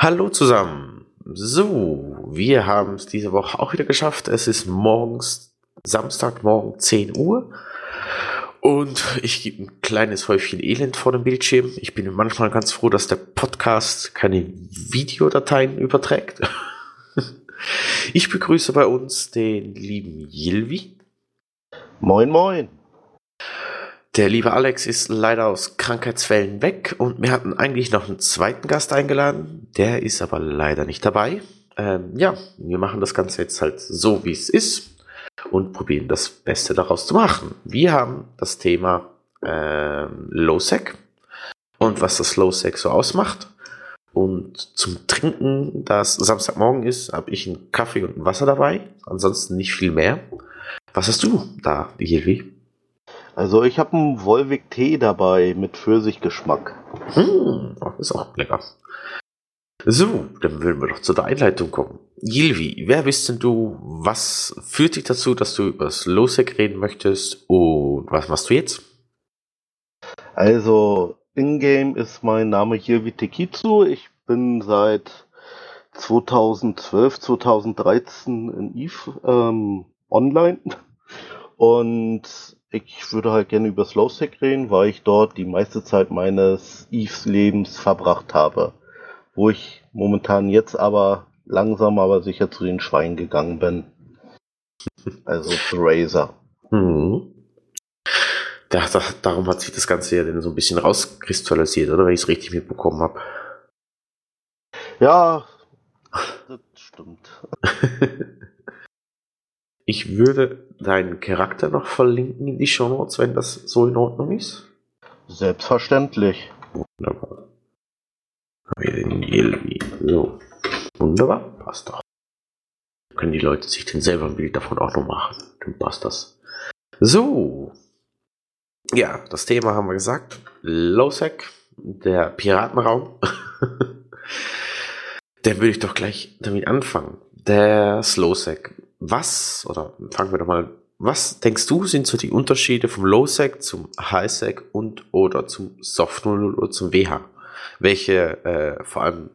Hallo zusammen. So, wir haben es diese Woche auch wieder geschafft. Es ist morgens, Samstagmorgen 10 Uhr. Und ich gebe ein kleines Häufchen Elend vor dem Bildschirm. Ich bin manchmal ganz froh, dass der Podcast keine Videodateien überträgt. Ich begrüße bei uns den lieben Yilvi. Moin, moin. Der liebe Alex ist leider aus Krankheitsfällen weg und wir hatten eigentlich noch einen zweiten Gast eingeladen. Der ist aber leider nicht dabei. Ähm, ja, wir machen das Ganze jetzt halt so, wie es ist und probieren das Beste daraus zu machen. Wir haben das Thema ähm, Low-Sec und was das Low-Sec so ausmacht. Und zum Trinken, da es Samstagmorgen ist, habe ich einen Kaffee und ein Wasser dabei. Ansonsten nicht viel mehr. Was hast du da, Hilvi? Also ich habe einen Volvic Tee dabei mit Pfirsichgeschmack. Hm, ist auch lecker. So, dann würden wir doch zu der Einleitung kommen. Gilvi, wer bist denn du? Was führt dich dazu, dass du über das Losec reden möchtest? Und was machst du jetzt? Also, in-game ist mein Name Gilvi Tekitsu. Ich bin seit 2012, 2013 in EVE ähm, online. Und ich würde halt gerne über Slowstick reden, weil ich dort die meiste Zeit meines Eves Lebens verbracht habe. Wo ich momentan jetzt aber langsam aber sicher zu den Schweinen gegangen bin. Also zu Razer. Hm. Da, da, darum hat sich das Ganze ja dann so ein bisschen rauskristallisiert, oder? Wenn ich es richtig mitbekommen habe. Ja, das stimmt. Ich würde deinen Charakter noch verlinken in die Show Notes, wenn das so in Ordnung ist. Selbstverständlich. Wunderbar. Wir den Yelvi. So. Wunderbar. Passt doch. Können die Leute sich denn selber ein Bild davon auch noch machen? Dann passt das. So. Ja, das Thema haben wir gesagt. Lowsec, der Piratenraum. Dann würde ich doch gleich damit anfangen. Der Slowsec was, oder fangen wir doch mal, was denkst du, sind so die Unterschiede vom Low-Sec zum High-Sec und oder zum Soft 00 oder zum WH? Welche äh, vor allem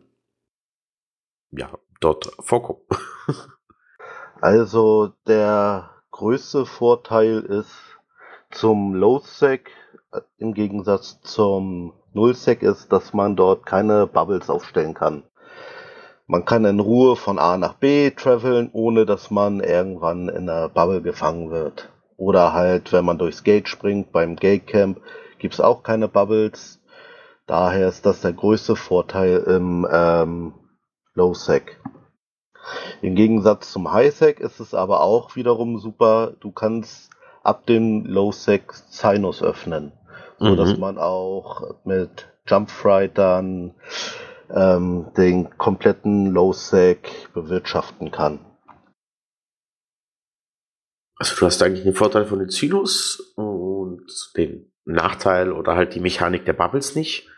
ja, dort vorkommen? also der größte Vorteil ist zum Low-Sec äh, im Gegensatz zum Null-Sec ist, dass man dort keine Bubbles aufstellen kann. Man kann in Ruhe von A nach B traveln, ohne dass man irgendwann in einer Bubble gefangen wird. Oder halt, wenn man durchs Gate springt, beim Gate Camp gibt's auch keine Bubbles. Daher ist das der größte Vorteil im ähm, Low Sec. Im Gegensatz zum High Sec ist es aber auch wiederum super. Du kannst ab dem Low Sec Sinus öffnen, so mhm. dass man auch mit Jump Frightern ähm, den kompletten Low-Sec bewirtschaften kann. Also du hast eigentlich den Vorteil von den Sinus und den Nachteil oder halt die Mechanik der Bubbles nicht.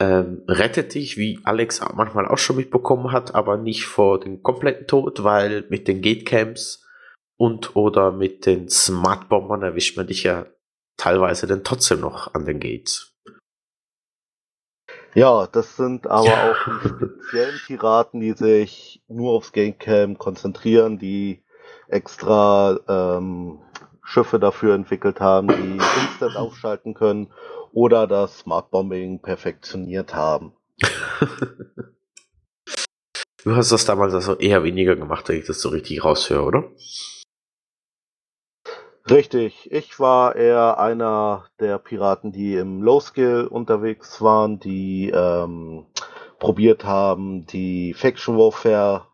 Ähm, rettet dich, wie Alex manchmal auch schon mitbekommen hat, aber nicht vor dem kompletten Tod, weil mit den Gatecamps und oder mit den Smartbombern erwischt man dich ja teilweise dann trotzdem noch an den Gates. Ja, das sind aber ja. auch die speziellen Piraten, die sich nur aufs Gamecam konzentrieren, die extra ähm, Schiffe dafür entwickelt haben, die instant aufschalten können oder das Smart Bombing perfektioniert haben. du hast das damals also eher weniger gemacht, wenn ich das so richtig raushöre, oder? Richtig, ich war eher einer der Piraten, die im Low Skill unterwegs waren, die ähm, probiert haben, die Faction Warfare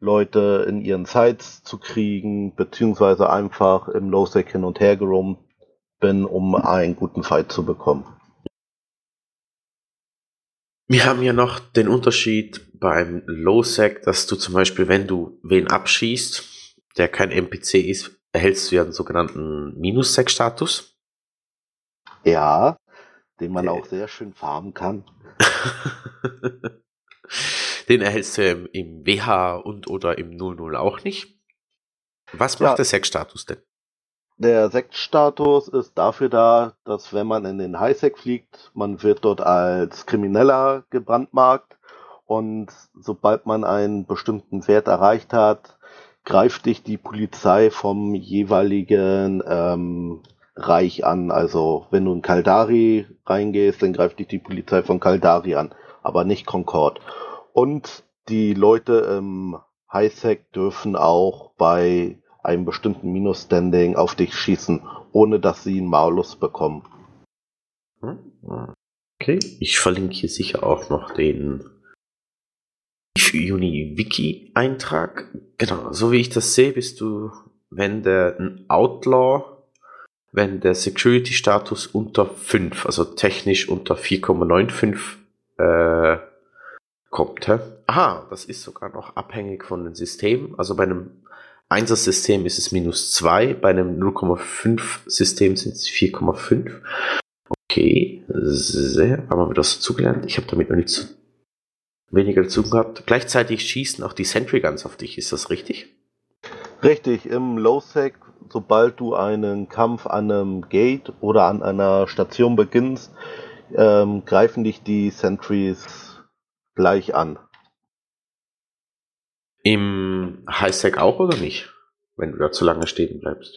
Leute in ihren Sites zu kriegen, beziehungsweise einfach im Low Sec hin und her gerummt bin, um einen guten Fight zu bekommen. Wir haben ja noch den Unterschied beim Low-Sec, dass du zum Beispiel, wenn du wen abschießt, der kein NPC ist, erhältst du ja einen sogenannten Minus-Sec-Status. Ja, den man auch sehr schön farmen kann. den erhältst du im, im WH und oder im 00 auch nicht. Was macht ja. der Sec-Status denn? Der Sekt-Status ist dafür da, dass wenn man in den Highsec fliegt, man wird dort als Krimineller gebrandmarkt und sobald man einen bestimmten Wert erreicht hat, greift dich die Polizei vom jeweiligen ähm, Reich an. Also wenn du in Kaldari reingehst, dann greift dich die Polizei von Kaldari an, aber nicht Concord. Und die Leute im Highsec dürfen auch bei einem bestimmten Minus-Standing auf dich schießen, ohne dass sie einen Malus bekommen. Okay, ich verlinke hier sicher auch noch den Uni-Wiki-Eintrag. Genau, so wie ich das sehe, bist du, wenn der Outlaw, wenn der Security-Status unter 5, also technisch unter 4,95 äh, kommt. Hä? Aha, das ist sogar noch abhängig von den Systemen. Also bei einem 1er System ist es minus 2, bei einem 0,5 System sind es 4,5. Okay, sehr, haben wir so zugelernt. Ich habe damit noch nicht zu weniger dazu gehabt. Gleichzeitig schießen auch die Sentry Guns auf dich, ist das richtig? Richtig, im Low-Sec, sobald du einen Kampf an einem Gate oder an einer Station beginnst, ähm, greifen dich die Sentries gleich an. Im Highsec auch oder nicht? Wenn du da zu lange stehen bleibst.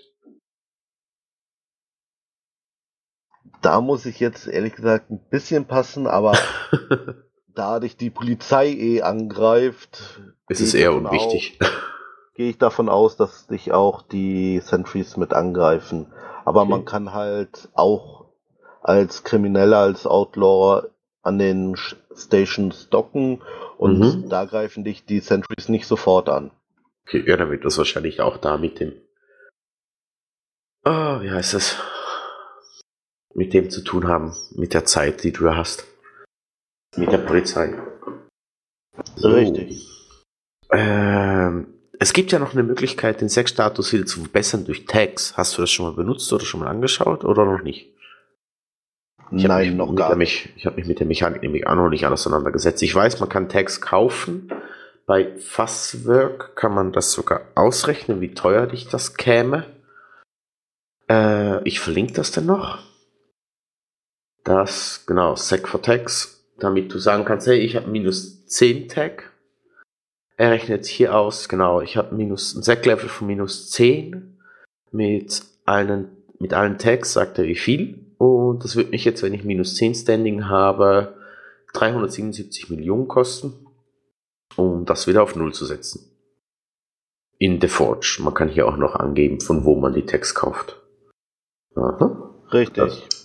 Da muss ich jetzt ehrlich gesagt ein bisschen passen, aber da dich die Polizei eh angreift, ist es eher unwichtig. Gehe ich davon aus, dass dich auch die Sentries mit angreifen. Aber okay. man kann halt auch als Krimineller, als Outlaw an den Stations docken und mhm. da greifen dich die Sentries nicht sofort an. Okay, ja, dann wird das wahrscheinlich auch da mit dem. Oh, wie heißt es? Mit dem zu tun haben, mit der Zeit, die du hast. Mit der Polizei. So. Richtig. Ähm, es gibt ja noch eine Möglichkeit, den Sexstatus wieder zu verbessern durch Tags. Hast du das schon mal benutzt oder schon mal angeschaut oder noch nicht? Ich Nein, noch gar nicht. Ich habe mich mit der Mechanik nämlich auch noch nicht auseinandergesetzt. Ich weiß, man kann Tags kaufen. Bei Fusswork kann man das sogar ausrechnen, wie teuer dich das käme. Äh, ich verlinke das denn noch. Das, genau, Sec for Tags, damit du sagen kannst, hey, ich habe minus 10 Tag. Er rechnet hier aus, genau, ich habe minus ein Sec-Level von minus 10 mit allen, mit allen Tags, sagt er wie viel. Und das wird mich jetzt, wenn ich minus 10 Standing habe, 377 Millionen kosten, um das wieder auf Null zu setzen. In The Forge. Man kann hier auch noch angeben, von wo man die Tags kauft. Aha. Richtig. Das.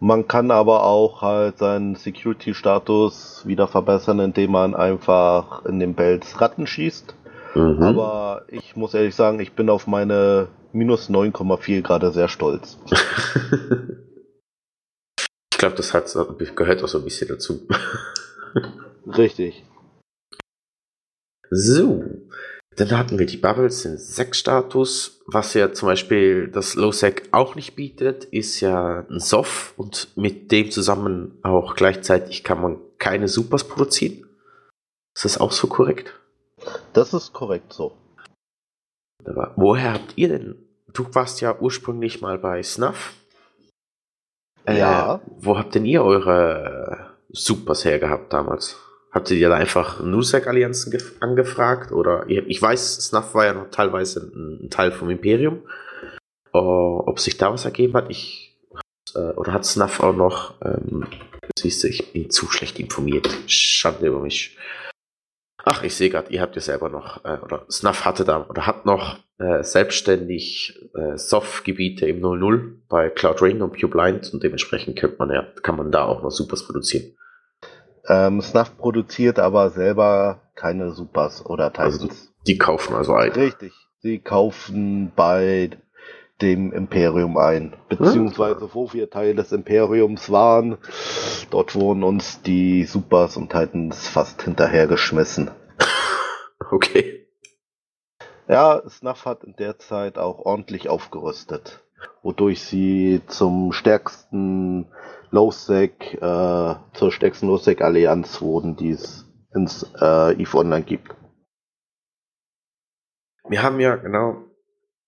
Man kann aber auch halt seinen Security-Status wieder verbessern, indem man einfach in den Bells Ratten schießt. Mhm. Aber ich muss ehrlich sagen, ich bin auf meine minus 9,4 gerade sehr stolz. ich glaube, das hat, gehört auch so ein bisschen dazu. Richtig. So, dann hatten wir die Bubbles, den Sec-Status. Was ja zum Beispiel das Low-Sec auch nicht bietet, ist ja ein Soft und mit dem zusammen auch gleichzeitig kann man keine Supers produzieren. Ist das auch so korrekt? Das ist korrekt so. Aber woher habt ihr denn du warst ja ursprünglich mal bei Snuff. Äh, ja. Wo habt denn ihr eure Supers hergehabt damals? Habt ihr da einfach Nusek-Allianzen angefragt? Oder ich weiß, Snuff war ja noch teilweise ein, Teil vom Imperium. Uh, ob sich da was ergeben hat, ich äh, oder hat Snuff auch noch, ähm, siehst du, ich bin zu schlecht informiert. Schande über mich. Ach, ich sehe gerade, ihr habt ja selber noch, äh, oder Snuff hatte da, oder hat noch äh, selbstständig äh, Soft-Gebiete im 00 bei Cloud Ring und Pure Blind und dementsprechend könnte man ja, kann man da auch noch Supers produzieren. Ähm, Snuff produziert aber selber keine Supers oder Titans. Also die kaufen also ein. Richtig. Sie kaufen bei dem Imperium ein. Beziehungsweise wo wir Teil des Imperiums waren, dort wurden uns die Supers und Titans fast hinterhergeschmissen. Okay. Ja, Snuff hat in der Zeit auch ordentlich aufgerüstet, wodurch sie zum stärksten Lowsec, äh, zur stärksten Lowsec-Allianz wurden, die es ins äh, EVE Online gibt. Wir haben ja genau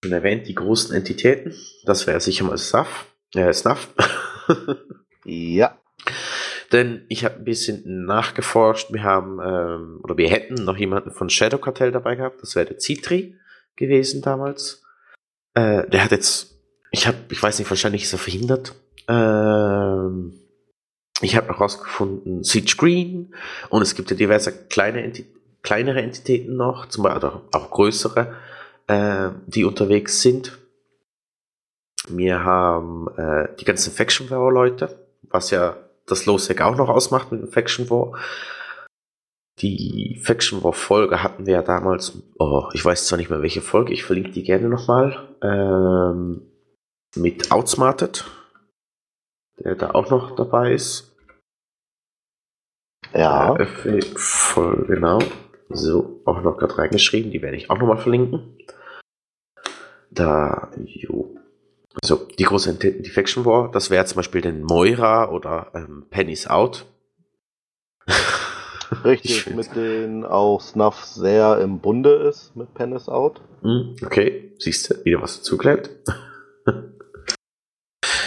schon erwähnt, die großen Entitäten. Das wäre sicher mal Snuff. Äh, Snuff. Ja, Denn ich habe ein bisschen nachgeforscht. Wir haben, ähm, oder wir hätten noch jemanden von Shadow Cartel dabei gehabt. Das wäre der Citri gewesen damals. Äh, der hat jetzt, ich habe, ich weiß nicht, wahrscheinlich ist er verhindert. Ähm, ich habe noch rausgefunden, Siege Green und es gibt ja diverse kleine Enti kleinere Entitäten noch, zum Beispiel auch, größere, äh, die unterwegs sind. Wir haben äh, die ganzen Faction War Leute, was ja das Losec auch noch ausmacht mit dem Faction War. Die Faction War Folge hatten wir ja damals, oh, ich weiß zwar nicht mehr welche Folge, ich verlinke die gerne nochmal, ähm, mit Outsmarted, der da auch noch dabei ist. ja. Äh, voll, genau. So, auch noch gerade reingeschrieben, die werde ich auch nochmal verlinken. Da, jo. So, die große Faction War, das wäre zum Beispiel den Moira oder ähm, Penny's Out. Ich Richtig, mit denen auch Snuff sehr im Bunde ist mit Penis Out. Hm, okay, siehst du, wieder was dazugelernt.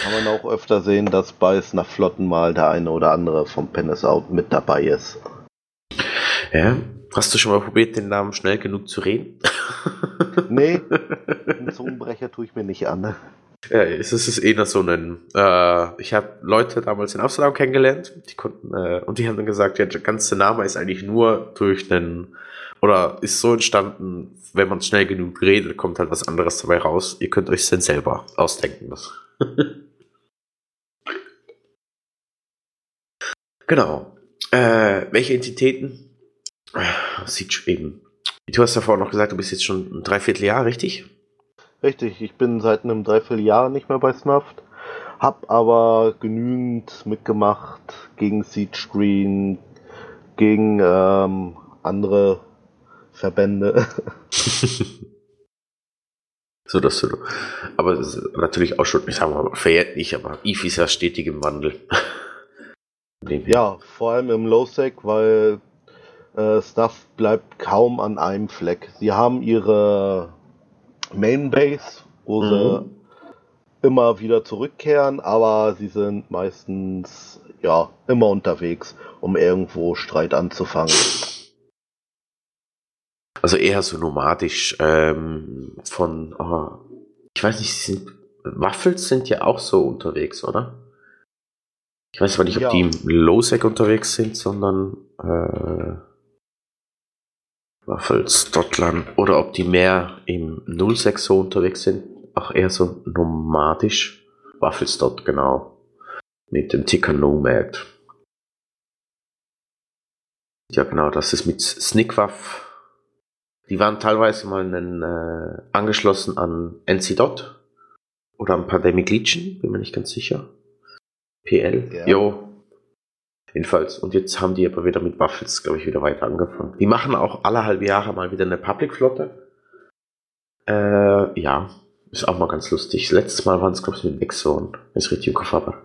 Kann man auch öfter sehen, dass bei Flotten mal der eine oder andere vom Penis Out mit dabei ist. Ja, hast du schon mal probiert, den Namen schnell genug zu reden? Nee, einen Zungenbrecher tue ich mir nicht an. Ja, es ist eher so ein. Äh, ich habe Leute damals in Amsterdam kennengelernt, die konnten äh, und die haben dann gesagt, ja, der ganze Name ist eigentlich nur durch einen oder ist so entstanden, wenn man schnell genug redet, kommt halt was anderes dabei raus. Ihr könnt euch dann selber ausdenken. genau. Äh, welche Entitäten? Sieht eben. Du hast davor noch gesagt, du bist jetzt schon ein Dreivierteljahr, richtig? Richtig, ich bin seit einem Dreivierteljahr nicht mehr bei Snuff, hab aber genügend mitgemacht gegen Siege Screen, gegen ähm, andere Verbände. So dass du. Aber natürlich auch schon, ich sag mal, verjährt nicht, aber Eve ist ja stetig im Wandel. Ja, vor allem im Low-Sec, weil äh, Stuff bleibt kaum an einem Fleck. Sie haben ihre Main-Base, wo Mhm. sie immer wieder zurückkehren, aber sie sind meistens ja immer unterwegs, um irgendwo Streit anzufangen. Also eher so nomadisch ähm, von, oh, ich weiß nicht, sind, Waffels sind ja auch so unterwegs, oder? Ich weiß aber nicht, ob Ja. die im Lowsec unterwegs sind, sondern äh, Waffels, Dottland, oder ob die mehr im Nullsec so unterwegs sind, auch eher so nomadisch. Waffels dort, genau. Mit dem Ticker Nomad. Ja, genau, das ist mit Snickwaff. Die waren teilweise mal einen, äh, angeschlossen an NC-Dot oder an Pandemic Legion, bin mir nicht ganz sicher. PL, Ja. jo. Jedenfalls. Und jetzt haben die aber wieder mit Waffels, glaube ich, wieder weiter angefangen. Die machen auch alle halbe Jahre mal wieder eine Public-Flotte. Äh, ja. Ist auch mal ganz lustig. Letztes Mal waren es, glaube ich, mit Exxon. Wenn ich es richtig im Kopf habe.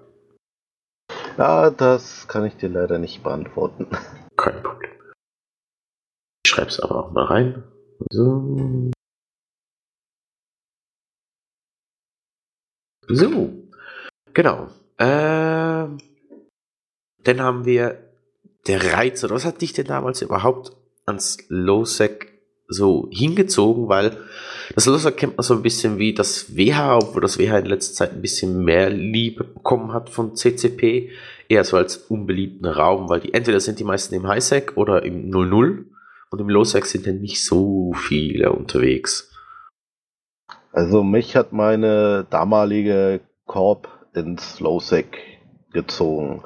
Ja, das kann ich dir leider nicht beantworten. Kein Problem. Ich schreibe es aber auch mal rein. So. So. Genau. Ähm, dann haben wir der Reiz, oder was hat dich denn damals überhaupt ans Lowsec so hingezogen? Weil das Lowsec kennt man so ein bisschen wie das WH, obwohl das WH in letzter Zeit ein bisschen mehr Liebe bekommen hat von CCP. Eher so als unbeliebten Raum, weil die entweder sind die meisten im Highsec oder im 00 und im Lowsec sind dann nicht so viele unterwegs. Also mich hat meine damalige Corp ins Lowsec gezogen,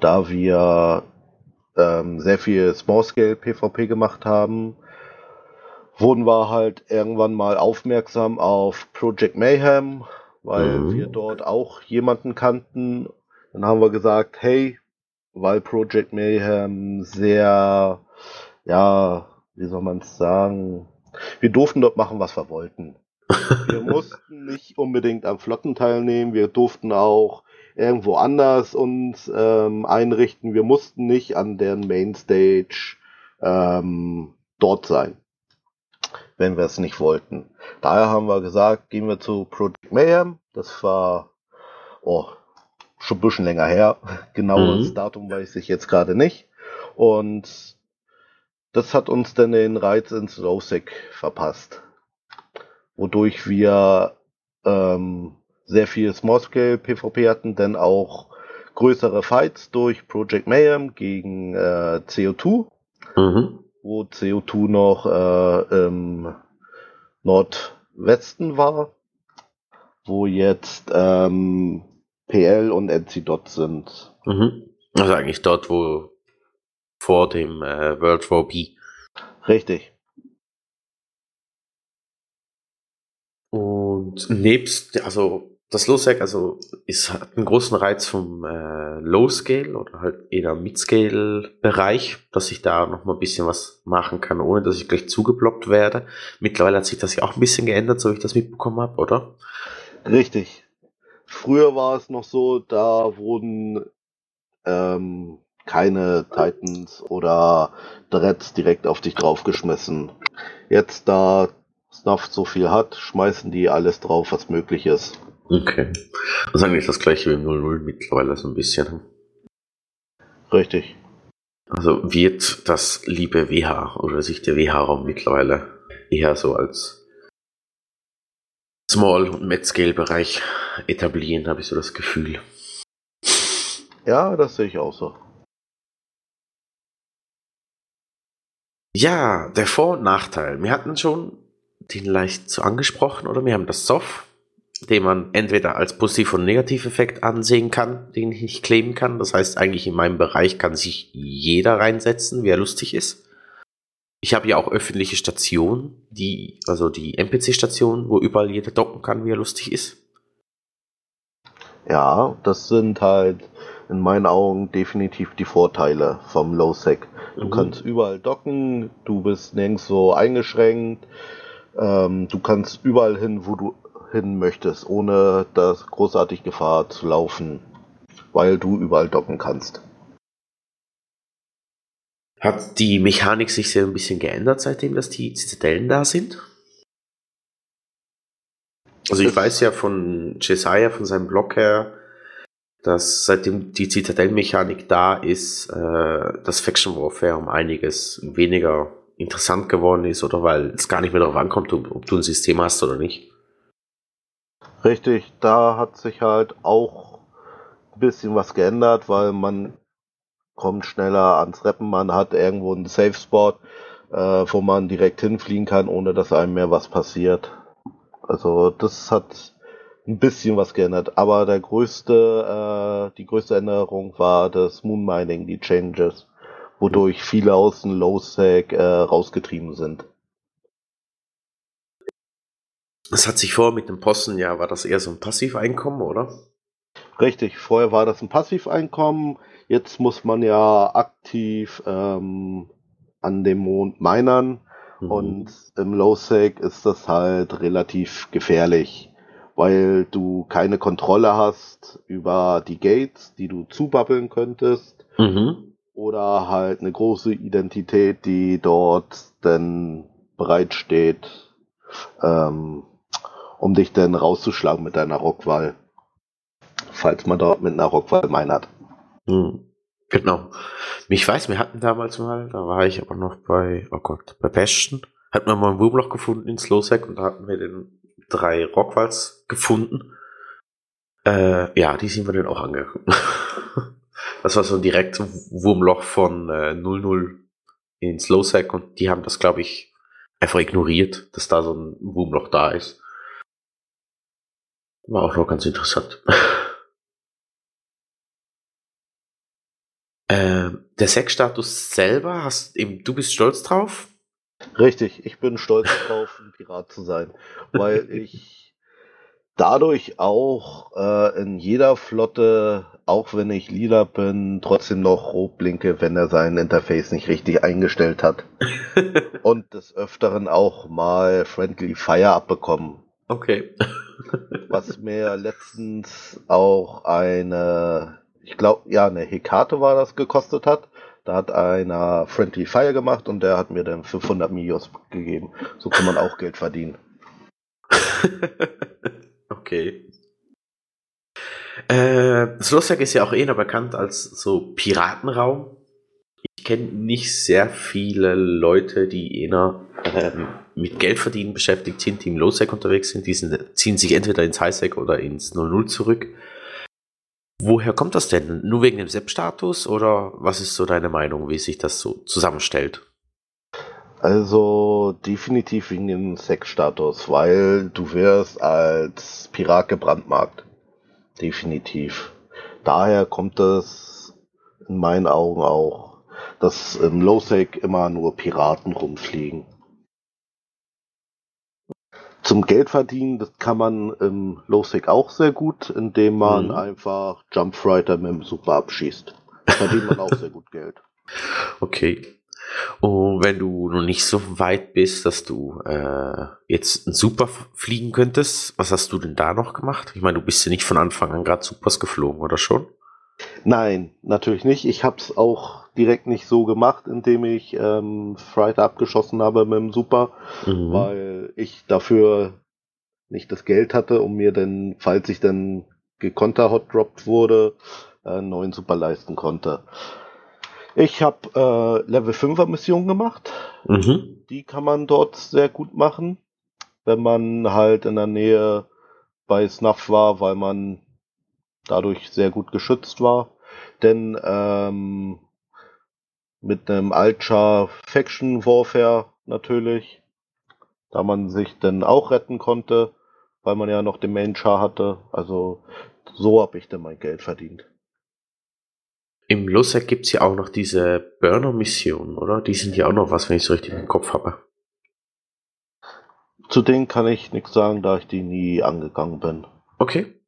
da wir ähm, sehr viel Small-Scale PvP gemacht haben, wurden wir halt irgendwann mal aufmerksam auf Project Mayhem, weil mhm. wir dort auch jemanden kannten. Dann haben wir gesagt, hey, weil Project Mayhem sehr, ja, wie soll man es sagen, wir durften dort machen, was wir wollten. Wir mussten nicht unbedingt am Flotten teilnehmen, wir durften auch irgendwo anders uns ähm, einrichten. Wir mussten nicht an deren Mainstage ähm, dort sein, wenn wir es nicht wollten. Daher haben wir gesagt, gehen wir zu Project Mayhem. Das war oh, schon ein bisschen länger her. Genaues mhm. Datum weiß ich jetzt gerade nicht. Und das hat uns dann den Reiz ins Lowsec verpasst. Wodurch wir ähm, sehr viel Small-Scale PvP hatten, denn auch größere Fights durch Project Mayhem gegen äh, CO2, mhm. wo CO2 noch äh, im Nordwesten war, wo jetzt ähm, PL und NC-Dot sind. Mhm. Also eigentlich dort, wo vor dem äh, World War B. Richtig. Und nebst, also das Low-Sec also ist, hat einen großen Reiz vom äh, Low-Scale oder halt eher Mid-Scale-Bereich, dass ich da noch mal ein bisschen was machen kann, ohne dass ich gleich zugeblockt werde. Mittlerweile hat sich das ja auch ein bisschen geändert, so wie ich das mitbekommen habe, oder? Richtig. Früher war es noch so, da wurden ähm, keine Titans oder Dreads direkt auf dich draufgeschmissen. Jetzt, da Snuff so viel hat, schmeißen die alles drauf, was möglich ist. Okay. Das ist eigentlich das gleiche wie im 00 mittlerweile so ein bisschen. Richtig. Also wird das liebe WH oder sich der WH-Raum mittlerweile eher so als Small- und Mid-Scale-Bereich etablieren, habe ich so das Gefühl. Ja, das sehe ich auch so. Ja, der Vor- und Nachteil. Wir hatten schon den leicht so angesprochen, oder? Wir haben das Soft den man entweder als Positiv- und Negativeffekt ansehen kann, den ich nicht claimen kann. Das heißt, eigentlich in meinem Bereich kann sich jeder reinsetzen, wer lustig ist. Ich habe ja auch öffentliche Stationen, die, also die NPC-Stationen, wo überall jeder docken kann, wie er lustig ist. Ja, das sind halt in meinen Augen definitiv die Vorteile vom Low-Sec. Du mhm. kannst überall docken, du bist nirgends so eingeschränkt, ähm, du kannst überall hin, wo du hin möchtest, ohne das großartig Gefahr zu laufen, weil du überall docken kannst. Hat die Mechanik sich sehr ein bisschen geändert, seitdem dass die Zitadellen da sind? Also ich weiß ja von Jesiah, von seinem Blog her, dass seitdem die Zitadellenmechanik da ist, äh, das Faction Warfare um einiges weniger interessant geworden ist oder weil es gar nicht mehr darauf ankommt, ob, du ein System hast oder nicht. Richtig, da hat sich halt auch ein bisschen was geändert, weil man kommt schneller ans Reppen, man hat irgendwo einen Safe Spot, äh, wo man direkt hinfliegen kann, ohne dass einem mehr was passiert. Also das hat ein bisschen was geändert, aber der größte, äh, die größte Änderung war das Moon Mining, die Changes, wodurch viele aus dem Low Sag äh, rausgetrieben sind. Das hat sich vor mit dem Posten, ja, war das eher so ein Passiveinkommen, oder? Richtig, vorher war das ein Passiveinkommen, jetzt muss man ja aktiv ähm, an dem Mond minern mhm. und im Low-Sec ist das halt relativ gefährlich, weil du keine Kontrolle hast über die Gates, die du zubabbeln könntest mhm. Oder halt eine große Identität, die dort dann bereitsteht, ähm, um dich dann rauszuschlagen mit deiner Rockwahl. Falls man dort mit einer Rockwahl meinert. Hm. Genau. Ich weiß, wir hatten damals mal, da war ich aber noch bei, oh Gott, bei Bastion, hatten wir mal ein Wurmloch gefunden in Slowsack und da hatten wir den drei Rockwalls gefunden. Äh, ja, die sind wir dann auch angegangen. das war so ein direktes Wurmloch von äh, 00 in Slowsack und die haben das, glaube ich, einfach ignoriert, dass da so ein Wurmloch da ist. War auch noch ganz interessant. äh, der Sexstatus selber, hast eben, du bist stolz drauf? Richtig, ich bin stolz darauf, ein Pirat zu sein, weil ich dadurch auch äh, in jeder Flotte, auch wenn ich lila bin, trotzdem noch rot blinke, wenn er sein Interface nicht richtig eingestellt hat. Und des Öfteren auch mal Friendly Fire abbekommen. Okay. Was mir letztens auch eine, ich glaube, ja, eine Hekate war das gekostet hat. Da hat einer Friendly Fire gemacht und der hat mir dann 500 Mios gegeben. So kann man auch Geld verdienen. okay. Äh, Slosjak ist ja auch eher bekannt als so Piratenraum. Ich kenne nicht sehr viele Leute, die eher ähm, mit Geldverdienen beschäftigt sind, die im Low-Sec unterwegs sind. Die sind, ziehen sich entweder ins High-Sec oder ins 00 zurück. Woher kommt das denn? Nur wegen dem SEP-Status oder was ist so deine Meinung, wie sich das so zusammenstellt? Also definitiv wegen dem Sex-Status, weil du wirst als Pirat gebrandmarkt. Definitiv. Daher kommt es in meinen Augen auch, dass im Low-Sec immer nur Piraten rumfliegen. Zum Geld verdienen, das kann man im Low-Sec auch sehr gut, indem man mhm. einfach Jump Fighter mit dem Super abschießt. Da verdient man auch sehr gut Geld. Okay. Und wenn du noch nicht so weit bist, dass du äh, jetzt ein Super fliegen könntest, was hast du denn da noch gemacht? Ich meine, du bist ja nicht von Anfang an gerade Supers geflogen, oder schon? Nein, natürlich nicht. Ich habe es auch direkt nicht so gemacht, indem ich ähm, Friday abgeschossen habe mit dem Super, mhm. weil ich dafür nicht das Geld hatte, um mir dann, falls ich dann gekonter hot dropped wurde, äh, einen neuen Super leisten konnte. Ich habe äh, Level 5er Mission gemacht. Mhm. Die kann man dort sehr gut machen, wenn man halt in der Nähe bei Snuff war, weil man dadurch sehr gut geschützt war. Denn ähm, mit einem Altscha Faction Warfare natürlich, da man sich dann auch retten konnte, weil man ja noch den Main Char hatte. Also so habe ich dann mein Geld verdient. Im Lussac gibt es ja auch noch diese Burner-Missionen, oder? Die sind ja auch noch was, wenn ich es richtig im Kopf habe. Zu denen kann ich nichts sagen, da ich die nie angegangen bin. Okay.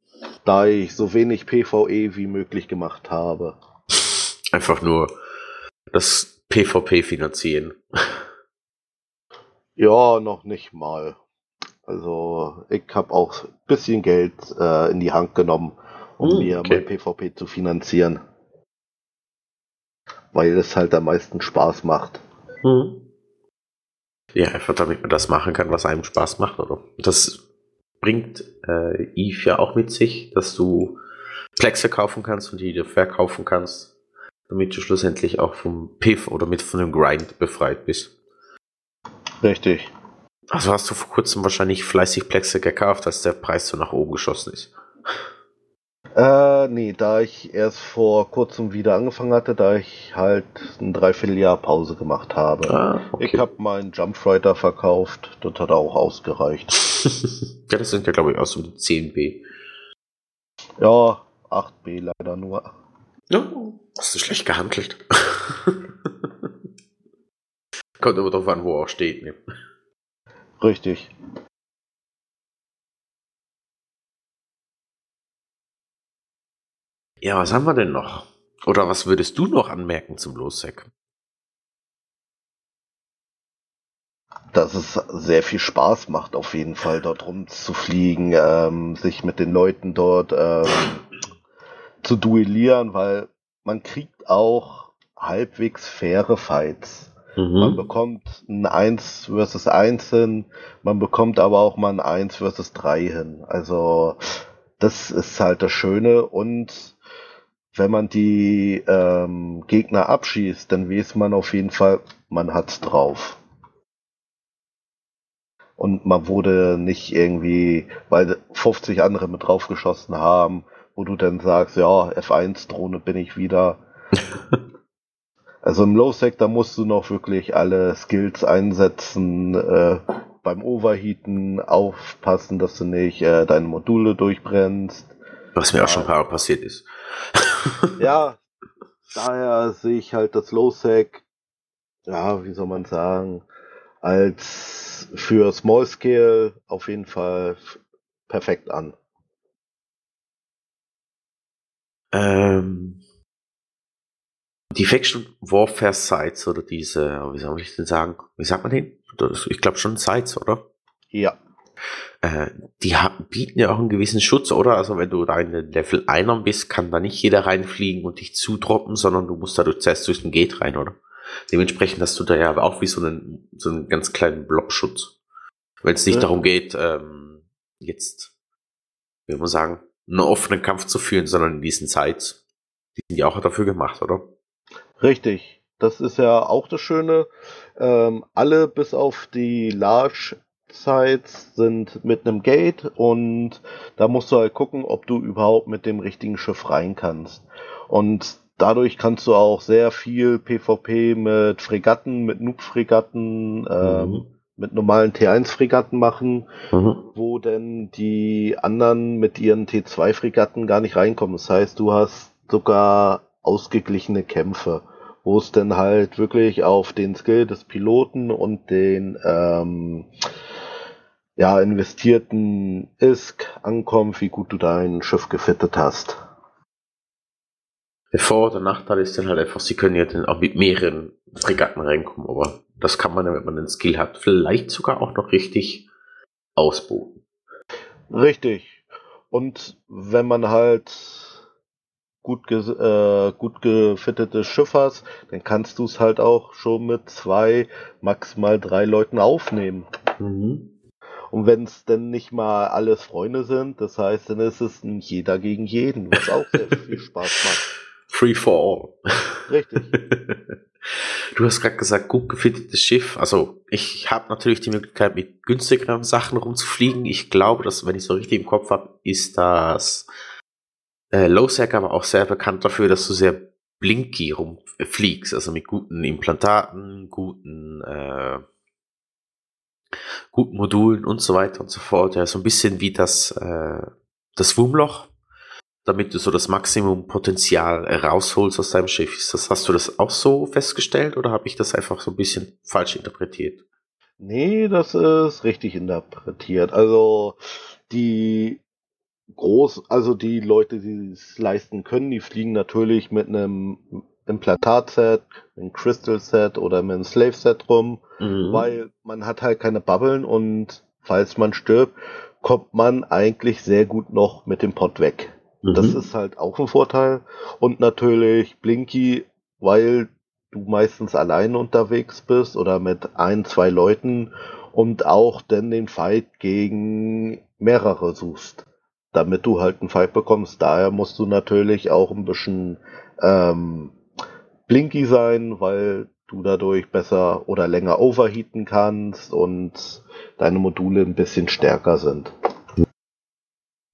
Da ich so wenig PvE wie möglich gemacht habe. Einfach nur das PvP finanzieren. Ja, noch nicht mal. Also ich habe auch ein bisschen Geld äh, in die Hand genommen, um hm, mir okay. mein PvP zu finanzieren weil es halt am meisten Spaß macht. Hm. Ja, einfach damit man das machen kann, was einem Spaß macht, oder? Das bringt äh, Eve ja auch mit sich, dass du Plexe kaufen kannst und die dir verkaufen kannst, damit du schlussendlich auch vom Piff oder mit von dem Grind befreit bist. Richtig. Also hast du vor kurzem wahrscheinlich fleißig Plexe gekauft, als der Preis so nach oben geschossen ist. Äh, nee, da ich erst vor kurzem wieder angefangen hatte, da ich halt ein Dreivierteljahr Pause gemacht habe. Ah, okay. Ich habe meinen Jumpfighter verkauft, das hat auch ausgereicht. ja, das sind ja glaube ich auch so 10b. Ja, 8b leider nur. Ja, hast du schlecht gehandelt. Kommt aber drauf an, wo er auch steht. Ne? Richtig. Ja, was haben wir denn noch? Oder was würdest du noch anmerken zum Lossec? Dass es sehr viel Spaß macht, auf jeden Fall dort rumzufliegen, ähm, sich mit den Leuten dort ähm, zu duellieren, weil man kriegt auch halbwegs faire Fights. Mhm. Man bekommt ein 1 versus 1 hin, man bekommt aber auch mal ein 1 versus 3 hin. Also das ist halt das Schöne und wenn man die ähm, Gegner abschießt, dann weiß man auf jeden Fall, man hat's drauf. Und man wurde nicht irgendwie, weil 50 andere mit draufgeschossen haben, wo du dann sagst, ja, F1-Drohne bin ich wieder. also im Low-Sec, da musst du noch wirklich alle Skills einsetzen, äh, beim Overheaten aufpassen, dass du nicht äh, deine Module durchbrennst. Was mir ja. auch schon ein paar Mal passiert ist ja, daher sehe ich halt das Low-Sec, ja, wie soll man sagen, als für Small Scale auf jeden Fall perfekt an. Ähm, die Faction Warfare Sites oder diese, wie soll ich denn sagen, wie sagt man den? Ich glaube schon Sites, oder? Ja. Äh, die bieten ja auch einen gewissen Schutz, oder? Also wenn du da in den Level 1 bist, kann da nicht jeder reinfliegen und dich zudroppen, sondern du musst da zuerst durch den Gate rein, oder? Dementsprechend hast du da ja auch wie so einen, so einen ganz kleinen Blockschutz. Wenn es nicht ja. darum geht, ähm, jetzt, wie man sagen, einen offenen Kampf zu führen, sondern in diesen Sites. Die sind ja auch dafür gemacht, oder? Richtig. Das ist ja auch das Schöne. Ähm, alle bis auf die Large Sites sind mit einem Gate und da musst du halt gucken, ob du überhaupt mit dem richtigen Schiff rein kannst. Und dadurch kannst du auch sehr viel PvP mit Fregatten, mit Noob-Fregatten, ähm, mhm. mit normalen T1-Fregatten machen, mhm. wo denn die anderen mit ihren T2-Fregatten gar nicht reinkommen. Das heißt, du hast sogar ausgeglichene Kämpfe, wo es dann halt wirklich auf den Skill des Piloten und den ähm, ja, investierten ISK ankommt, wie gut du dein Schiff gefittet hast. Der Vor- oder Nachteil ist dann halt einfach, sie können ja dann auch mit mehreren Fregatten reinkommen, aber das kann man, wenn man den Skill hat, vielleicht sogar auch noch richtig ausboten. Richtig. Und wenn man halt gut, ge äh, gut gefittetes Schiff hast, dann kannst du es halt auch schon mit zwei, maximal drei Leuten aufnehmen. Mhm. Und wenn es denn nicht mal alles Freunde sind, das heißt, dann ist es ein jeder gegen jeden, was auch sehr viel Spaß macht. Free for all. Richtig. Du hast gerade gesagt, gut gefittetes Schiff. Also ich habe natürlich die Möglichkeit, mit günstigeren Sachen rumzufliegen. Ich glaube, dass, wenn ich so richtig im Kopf habe, ist das äh, Lowsec aber auch sehr bekannt dafür, dass du sehr blinky rumfliegst. Also mit guten Implantaten, guten, äh, guten Modulen und so weiter und so fort. Ja, so ein bisschen wie das, äh, das Wurmloch damit du so das Maximum Potenzial rausholst aus deinem Schiff. Das, hast du das auch so festgestellt oder habe ich das einfach so ein bisschen falsch interpretiert? Nee, das ist richtig interpretiert. Also die groß, also die Leute, die es leisten können, die fliegen natürlich mit einem Implantat-Set, einem Crystal-Set oder mit einem Slave-Set rum, mhm. weil man hat halt keine Bubbeln und falls man stirbt, kommt man eigentlich sehr gut noch mit dem Pot weg. Mhm. Das ist halt auch ein Vorteil. Und natürlich Blinky, weil du meistens allein unterwegs bist oder mit ein, zwei Leuten und auch dann den Fight gegen mehrere suchst, damit du halt einen Fight bekommst. Daher musst du natürlich auch ein bisschen ähm, Blinky sein, weil du dadurch besser oder länger overheaten kannst und deine Module ein bisschen stärker sind.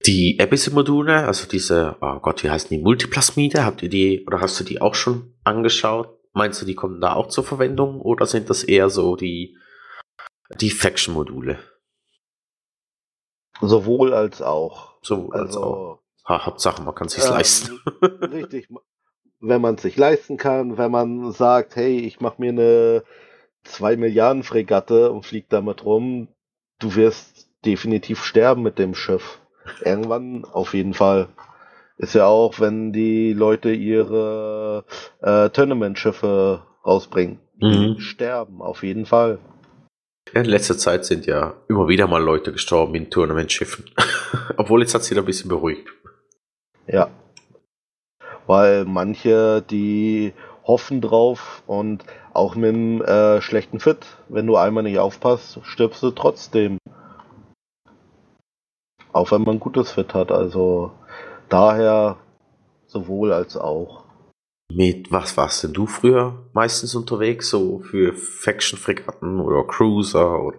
Die Episode-Module, also diese, oh Gott, wie heißen die, Multiplasmide, habt ihr die, oder hast du die auch schon angeschaut? Meinst du, die kommen da auch zur Verwendung oder sind das eher so die, die Faction-Module? Sowohl als auch. Sowohl also, als auch. Ha, Hauptsache, man kann es sich ähm, leisten. richtig. Wenn man es sich leisten kann, wenn man sagt, hey, ich mache mir eine 2 Milliarden Fregatte und flieg damit rum, du wirst definitiv sterben mit dem Schiff. Irgendwann auf jeden Fall. Ist ja auch, wenn die Leute ihre äh, Tournament-Schiffe rausbringen. Mhm. sterben, auf jeden Fall. Ja, in letzter Zeit sind ja immer wieder mal Leute gestorben in Tournament-Schiffen. Obwohl jetzt hat sich da ein bisschen beruhigt. Ja. Weil manche, die hoffen drauf und auch mit einem äh, schlechten Fit, wenn du einmal nicht aufpasst, stirbst du trotzdem. Auch wenn man gutes Fit hat, also daher sowohl als auch. Mit was warst denn du früher meistens unterwegs, so für Faction-Fregatten oder Cruiser? Oder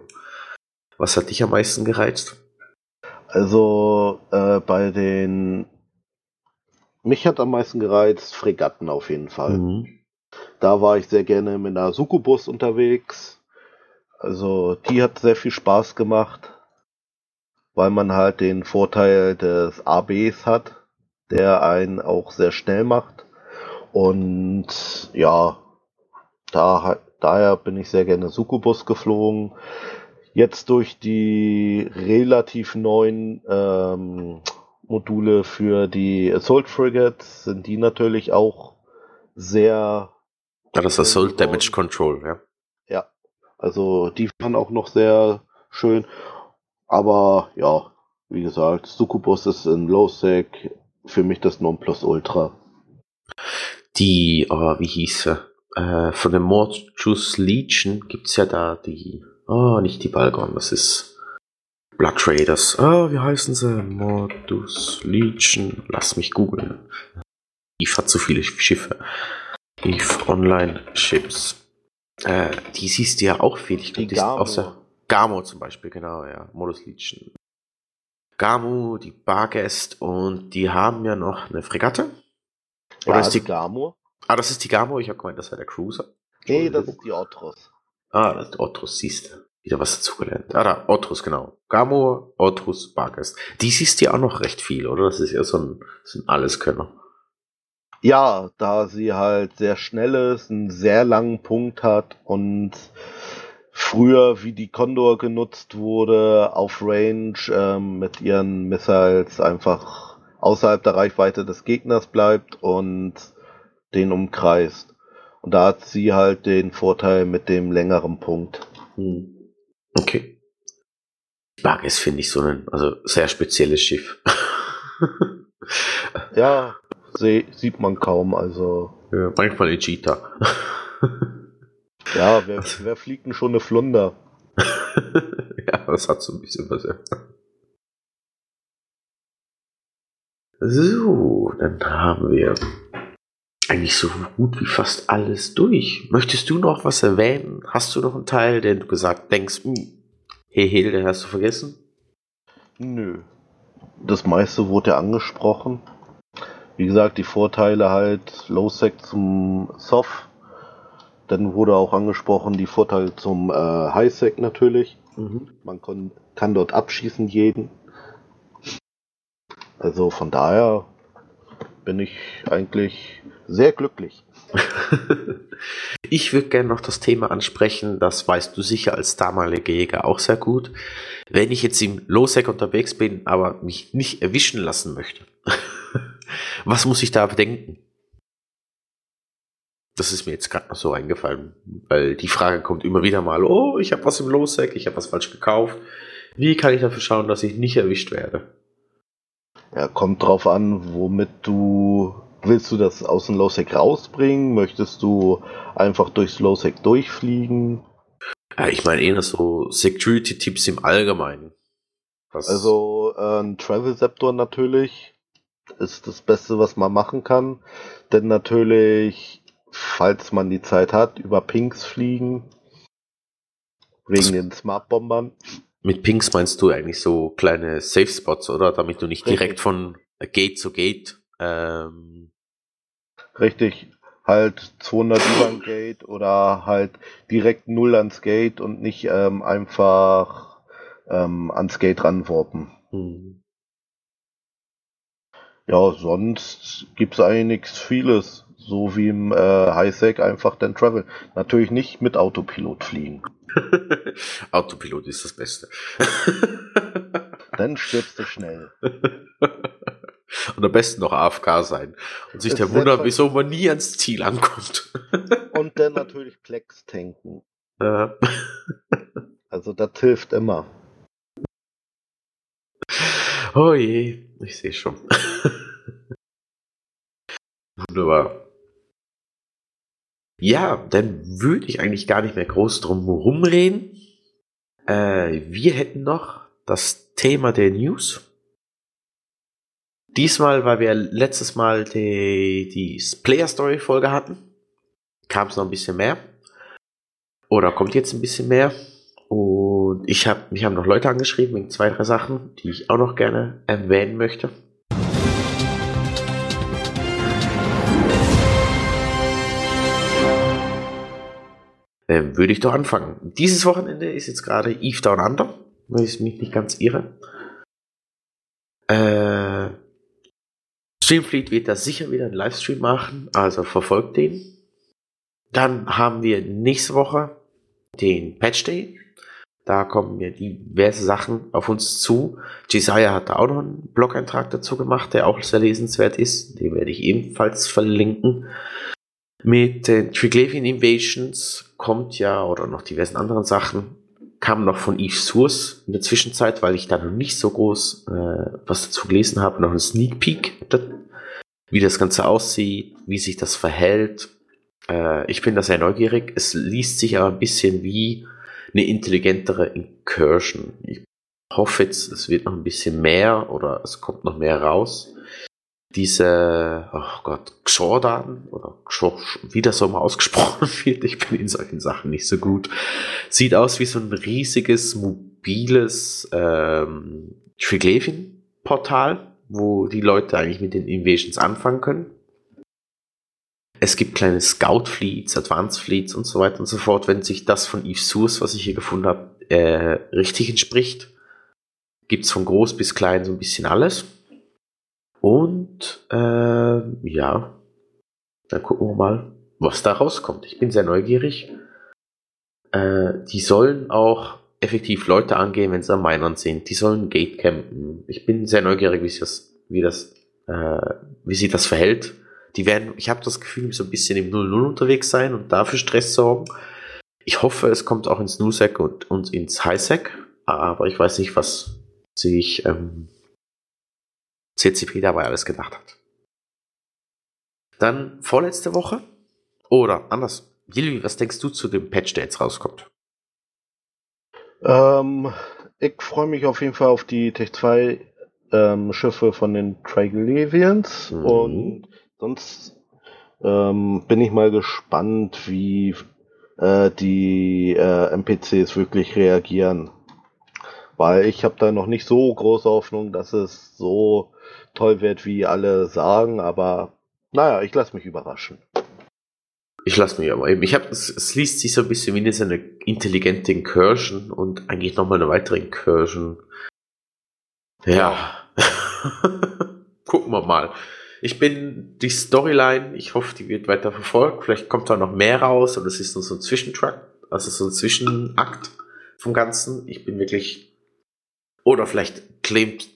was hat dich am meisten gereizt? Also äh, bei den. Mich hat am meisten gereizt Fregatten auf jeden Fall. Mhm. Da war ich sehr gerne mit einer Sukubus unterwegs. Also die hat sehr viel Spaß gemacht weil man halt den Vorteil des ABs hat, der einen auch sehr schnell macht. Und ja, da, daher bin ich sehr gerne Succubus geflogen. Jetzt durch die relativ neuen ähm, Module für die Assault Frigates sind die natürlich auch sehr. Ja, das Assault Damage Control, ja. Ja, also die waren auch noch sehr schön. Aber ja, wie gesagt, Succubus ist in Low-Sec für mich das Nonplusultra. Die, oh, wie hieß sie? Äh, von der Mortus Legion gibt es ja da die, oh, nicht die Balgon, das ist Blood Raiders. Ah, wie heißen sie? Mortus Legion. Lass mich googeln. Eve hat zu viele Schiffe. Eve Online Ships. Äh, die siehst du ja auch viel. Ich glaube, die, die ist außer Gamo zum Beispiel, genau, ja. Modus Legion. Gamu, die Bargest und die haben ja noch eine Fregatte. Oder ja, ist die Gamo? Ah, das ist die Gamo. Ich habe gemeint, das wäre der Cruiser. Nee, das ist die Otros. Ah, das ist Otros, siehst du. Wieder was dazugelernt. Ah, da, Otros, genau. Gamo, Otros, Bargest. Die siehst du ja auch noch recht viel, oder? Das ist ja so ein, so ein Alleskönner. Ja, da sie halt sehr schnell ist, einen sehr langen Punkt hat und früher, wie die Condor genutzt wurde, auf Range ähm, mit ihren Missiles einfach außerhalb der Reichweite des Gegners bleibt und den umkreist. Und da hat sie halt den Vorteil mit dem längeren Punkt. Hm. Okay. Barges finde ich so ein also sehr spezielles Schiff. ja, seh, sieht man kaum, also. Ja, manchmal ein Cheetah. ja, wer, wer fliegt denn schon eine Flunder? ja, das hat so ein bisschen was, ja. So, dann haben wir eigentlich so gut wie fast alles durch. Möchtest du noch was erwähnen? Hast du noch einen Teil, den du gesagt denkst, hm, hey Hilde, hast du vergessen? Nö. Das meiste wurde ja angesprochen. Wie gesagt, die Vorteile halt Low-Sec zum Soft. Dann wurde auch angesprochen die Vorteile zum äh, High-Sec natürlich. Mhm. Man kann, kann dort abschießen jeden. Also von daher bin ich eigentlich sehr glücklich. ich würde gerne noch das Thema ansprechen, das weißt du sicher als damaliger Jäger auch sehr gut. Wenn ich jetzt im Lowsec unterwegs bin, aber mich nicht erwischen lassen möchte, was muss ich da bedenken? Das ist mir jetzt gerade noch so eingefallen, weil die Frage kommt immer wieder mal, oh, ich habe was im Lowsec, ich habe was falsch gekauft. Wie kann ich dafür schauen, dass ich nicht erwischt werde? Ja, kommt drauf an, womit du willst du das aus dem Lowsec rausbringen? Möchtest du einfach durchs Lowsec durchfliegen? Ja, ich meine eher so Security-Tipps im Allgemeinen. Was also äh, ein Travel Sceptor natürlich ist das Beste, was man machen kann. Denn natürlich, falls man die Zeit hat, über Pinks fliegen. Wegen was? den Smart-Bombern. Mit Pinks meinst du eigentlich so kleine Safe Spots, oder? Damit du nicht Richtig. direkt von Gate zu Gate. Ähm Richtig. Halt 200 über ein Gate oder halt direkt null ans Gate und nicht ähm, einfach ähm, ans Gate ranwarpen. Hm. Ja, sonst gibt's eigentlich nichts vieles. So wie im äh, Highsec einfach den Travel. Natürlich nicht mit Autopilot fliegen. Autopilot ist das Beste. Dann stirbst du schnell. Und am besten noch AFK sein. Und sich der wundern, wieso man nie ans Ziel ankommt. Und dann natürlich Plex tanken. Ja. Also das hilft immer. Oh je, ich sehe schon. Wunderbar. Ja, dann würde ich eigentlich gar nicht mehr groß drum rumreden. Äh, wir hätten noch das Thema der News. Diesmal, weil wir letztes Mal die, die Player Story Folge hatten, kam es noch ein bisschen mehr. Oder kommt jetzt ein bisschen mehr. Und ich habe mich haben noch Leute angeschrieben wegen zwei, drei Sachen, die ich auch noch gerne erwähnen möchte. Ähm, würde ich doch anfangen. Dieses Wochenende ist jetzt gerade Eve Down Under, wenn ich mich nicht ganz irre. Äh, Streamfleet wird da sicher wieder einen Livestream machen, also verfolgt den. Dann haben wir nächste Woche den Patch Day. Da kommen mir diverse Sachen auf uns zu. Jesiah hat da auch noch einen Blog-Eintrag dazu gemacht, der auch sehr lesenswert ist. Den werde ich ebenfalls verlinken. Mit den Triglavian Invasions kommt ja, oder noch diversen anderen Sachen, kam noch von Eve Source in der Zwischenzeit, weil ich da noch nicht so groß äh, was dazu gelesen habe, noch ein Sneak Peek, wie das Ganze aussieht, wie sich das verhält. Äh, ich bin da sehr neugierig. Es liest sich aber ein bisschen wie eine intelligentere Incursion. Ich hoffe jetzt, es wird noch ein bisschen mehr oder es kommt noch mehr raus. Diese, oh Gott, Xordan oder Xor, wie das so mal ausgesprochen wird, ich bin in solchen Sachen nicht so gut. Sieht aus wie so ein riesiges, mobiles ähm, Triglavian-Portal, wo die Leute eigentlich mit den Invasions anfangen können. Es gibt kleine Scout Fleets, Advanced Fleets und so weiter und so fort, wenn sich das von Eve Source, was ich hier gefunden habe, äh, richtig entspricht. Gibt es von groß bis klein so ein bisschen alles. Und äh, ja, dann gucken wir mal, was da rauskommt. Ich bin sehr neugierig. Äh, die sollen auch effektiv Leute angehen, wenn sie am Minern sind. Die sollen Gate campen. Ich bin sehr neugierig, wie das, wie das, äh, wie sich das verhält die werden, ich habe das Gefühl, so ein bisschen im 0-0 unterwegs sein und dafür Stress sorgen. Ich hoffe, es kommt auch ins NuSec und, und ins HiSec, aber ich weiß nicht, was sich ähm, CCP dabei alles gedacht hat. Dann vorletzte Woche, oder anders, Jilly, was denkst du zu dem Patch, der jetzt rauskommt? Ähm, ich freue mich auf jeden Fall auf die Tech 2 ähm, Schiffe von den Triglavians mhm. und Sonst ähm, bin ich mal gespannt, wie äh, die äh, NPCs wirklich reagieren. Weil ich habe da noch nicht so große Hoffnung, dass es so toll wird, wie alle sagen, aber naja, ich lasse mich überraschen. Ich lasse mich aber eben. Ich habe es, es liest sich so ein bisschen wie eine intelligente Incursion und eigentlich nochmal eine weitere Incursion. Ja. Gucken wir mal. Ich bin die Storyline, ich hoffe, die wird weiter verfolgt. Vielleicht kommt da noch mehr raus und es ist nur so ein Zwischentrack, also so ein Zwischenakt vom Ganzen. Ich bin wirklich. Oder vielleicht claimt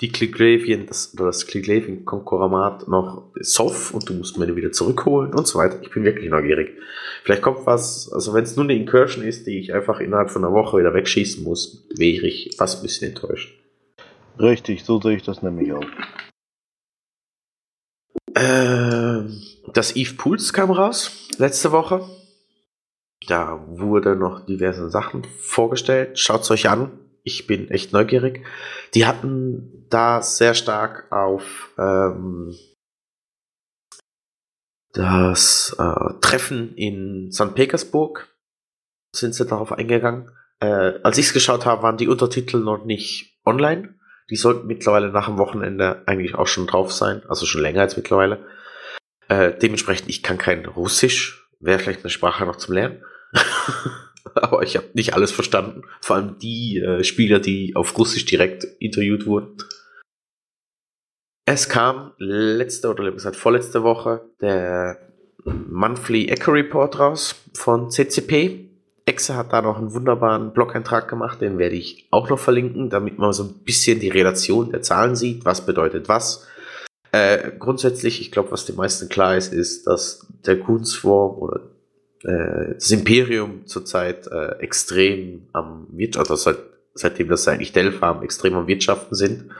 die Cliglavian, das, oder das Cliglavian Konkurramat noch Soft und du musst mir wieder zurückholen und so weiter. Ich bin wirklich neugierig. Vielleicht kommt was, also wenn es nur eine Incursion ist, die ich einfach innerhalb von einer Woche wieder wegschießen muss, wäre ich fast ein bisschen enttäuscht. Richtig, so sehe ich das nämlich auch. Ähm, das Eve Pools kam raus letzte Woche. Da wurde noch diverse Sachen vorgestellt. Schaut es euch an. Ich bin echt neugierig. Die hatten da sehr stark auf ähm, das äh, Treffen in St. Petersburg sind sie darauf eingegangen. Äh, als ich es geschaut habe, waren die Untertitel noch nicht online. Die sollten mittlerweile nach dem Wochenende eigentlich auch schon drauf sein, also schon länger als mittlerweile. Äh, dementsprechend, ich kann kein Russisch, wäre vielleicht eine Sprache noch zum Lernen. Aber ich habe nicht alles verstanden. Vor allem die äh, Spieler, die auf Russisch direkt interviewt wurden. Es kam letzte oder gesagt vorletzte Woche der Monthly Echo Report raus von CCP. Exe hat da noch einen wunderbaren Blog-Eintrag gemacht, den werde ich auch noch verlinken, damit man so ein bisschen die Relation der Zahlen sieht, was bedeutet was. Äh, grundsätzlich, ich glaube, was den meisten klar ist, ist, dass der Kunstform oder äh, das Imperium zurzeit äh, extrem am Wirtschaften, also seit, seitdem das eigentlich Delph haben, extrem am Wirtschaften sind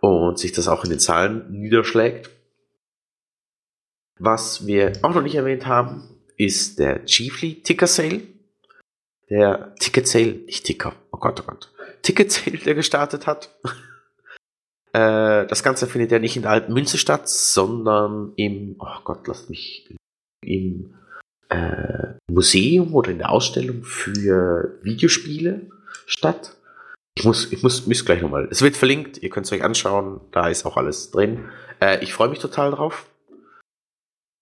und sich das auch in den Zahlen niederschlägt. Was wir auch noch nicht erwähnt haben, ist der Chiefly Ticker Sale der Ticket Sale, nicht Ticker, oh Gott, oh Gott, Ticket Sale, der gestartet hat. äh, das Ganze findet ja nicht in der alten Münze statt, sondern im, oh Gott, lasst mich, im äh, Museum oder in der Ausstellung für Videospiele statt. Ich muss, ich muss, muss gleich nochmal. Es wird verlinkt, ihr könnt es euch anschauen, da ist auch alles drin. Äh, ich freue mich total drauf.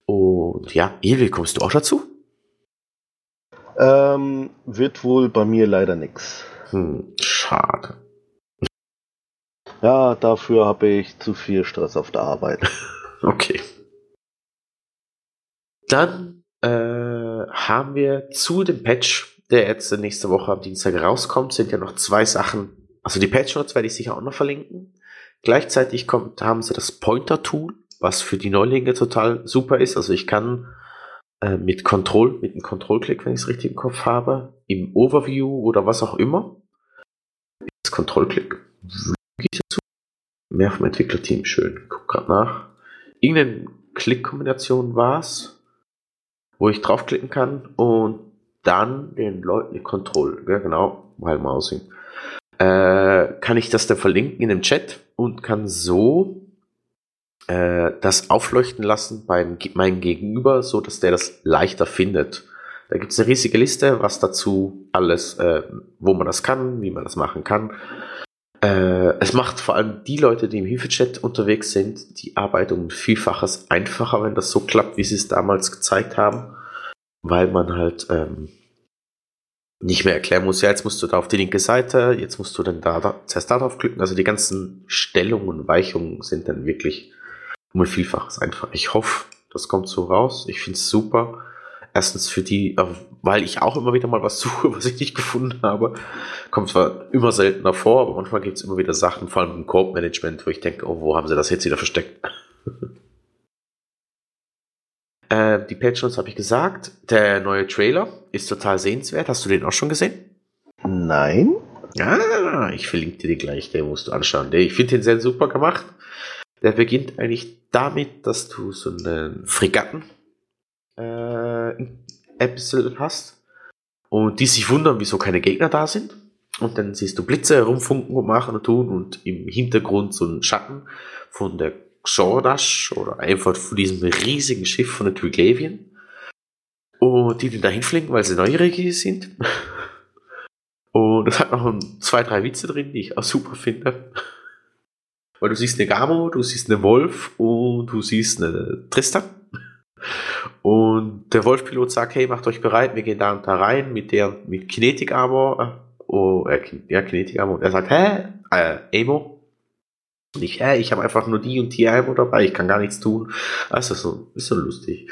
Und ja, Ewe, kommst du auch dazu? Ähm, wird wohl bei mir leider nichts. Hm, schade. Ja, dafür habe ich zu viel Stress auf der Arbeit. okay. Dann äh, haben wir zu dem Patch, der jetzt nächste Woche am Dienstag rauskommt, sind ja noch zwei Sachen. Also die Patch Notes werde ich sicher auch noch verlinken. Gleichzeitig kommt, haben sie das Pointer-Tool, was für die Neulinge total super ist. Also ich kann äh, mit Control, mit einem Control-Klick, wenn ich es richtig im Kopf habe, im Overview oder was auch immer, das Control-Klick, mehr vom Entwicklerteam, schön, guck gerade nach. Irgendeine Klickkombination war es, wo ich draufklicken kann und dann den Leuten die Control, ja genau, while mousing, äh, kann ich das dann verlinken in dem Chat und kann so äh, das aufleuchten lassen beim meinem Gegenüber, so dass der das leichter findet. Da gibt es eine riesige Liste, was dazu alles, äh, wo man das kann, wie man das machen kann. Äh, es macht vor allem die Leute, die im Hilfechat unterwegs sind, die Arbeit um Vielfaches einfacher, wenn das so klappt, wie sie es damals gezeigt haben, weil man halt ähm, nicht mehr erklären muss, ja, jetzt musst du da auf die linke Seite, jetzt musst du dann da, da zuerst darauf klicken. Also die ganzen Stellungen und Weichungen sind dann wirklich um ein Vielfaches einfach. Ich hoffe, das kommt so raus. Ich finde es super. Erstens für die, äh, weil ich auch immer wieder mal was suche, was ich nicht gefunden habe. Kommt zwar immer seltener vor, aber manchmal gibt es immer wieder Sachen, vor allem im Coop-Management, wo ich denke, oh, wo haben sie das jetzt wieder versteckt? äh, die Notes habe ich gesagt. Der neue Trailer ist total sehenswert. Hast du den auch schon gesehen? Nein. Ah, ich verlinke dir den gleich, den musst du anschauen. Ich finde den sehr super gemacht. Der beginnt eigentlich damit, dass du so einen Fregatten äh, Episode hast und die sich wundern, wieso keine Gegner da sind. Und dann siehst du Blitze herumfunken und machen und tun und im Hintergrund so ein Schatten von der Xordash oder einfach von diesem riesigen Schiff von der Triglavian. Und die dann dahin fliegen, weil sie neugierig sind. Und es hat noch zwei, drei Witze drin, die ich auch super finde. Weil du siehst eine Gamo, du siehst eine Wolf und du siehst eine Tristan. Und der Wolfpilot sagt, hey, macht euch bereit, wir gehen da und da rein mit der, mit Kinetic Armor. Oh, äh, ja, Kinetic Armor. Und er sagt, hä? Äh, Amo. Und ich, hä, ich habe einfach nur die und die Armor dabei, ich kann gar nichts tun. Also so, ist so lustig.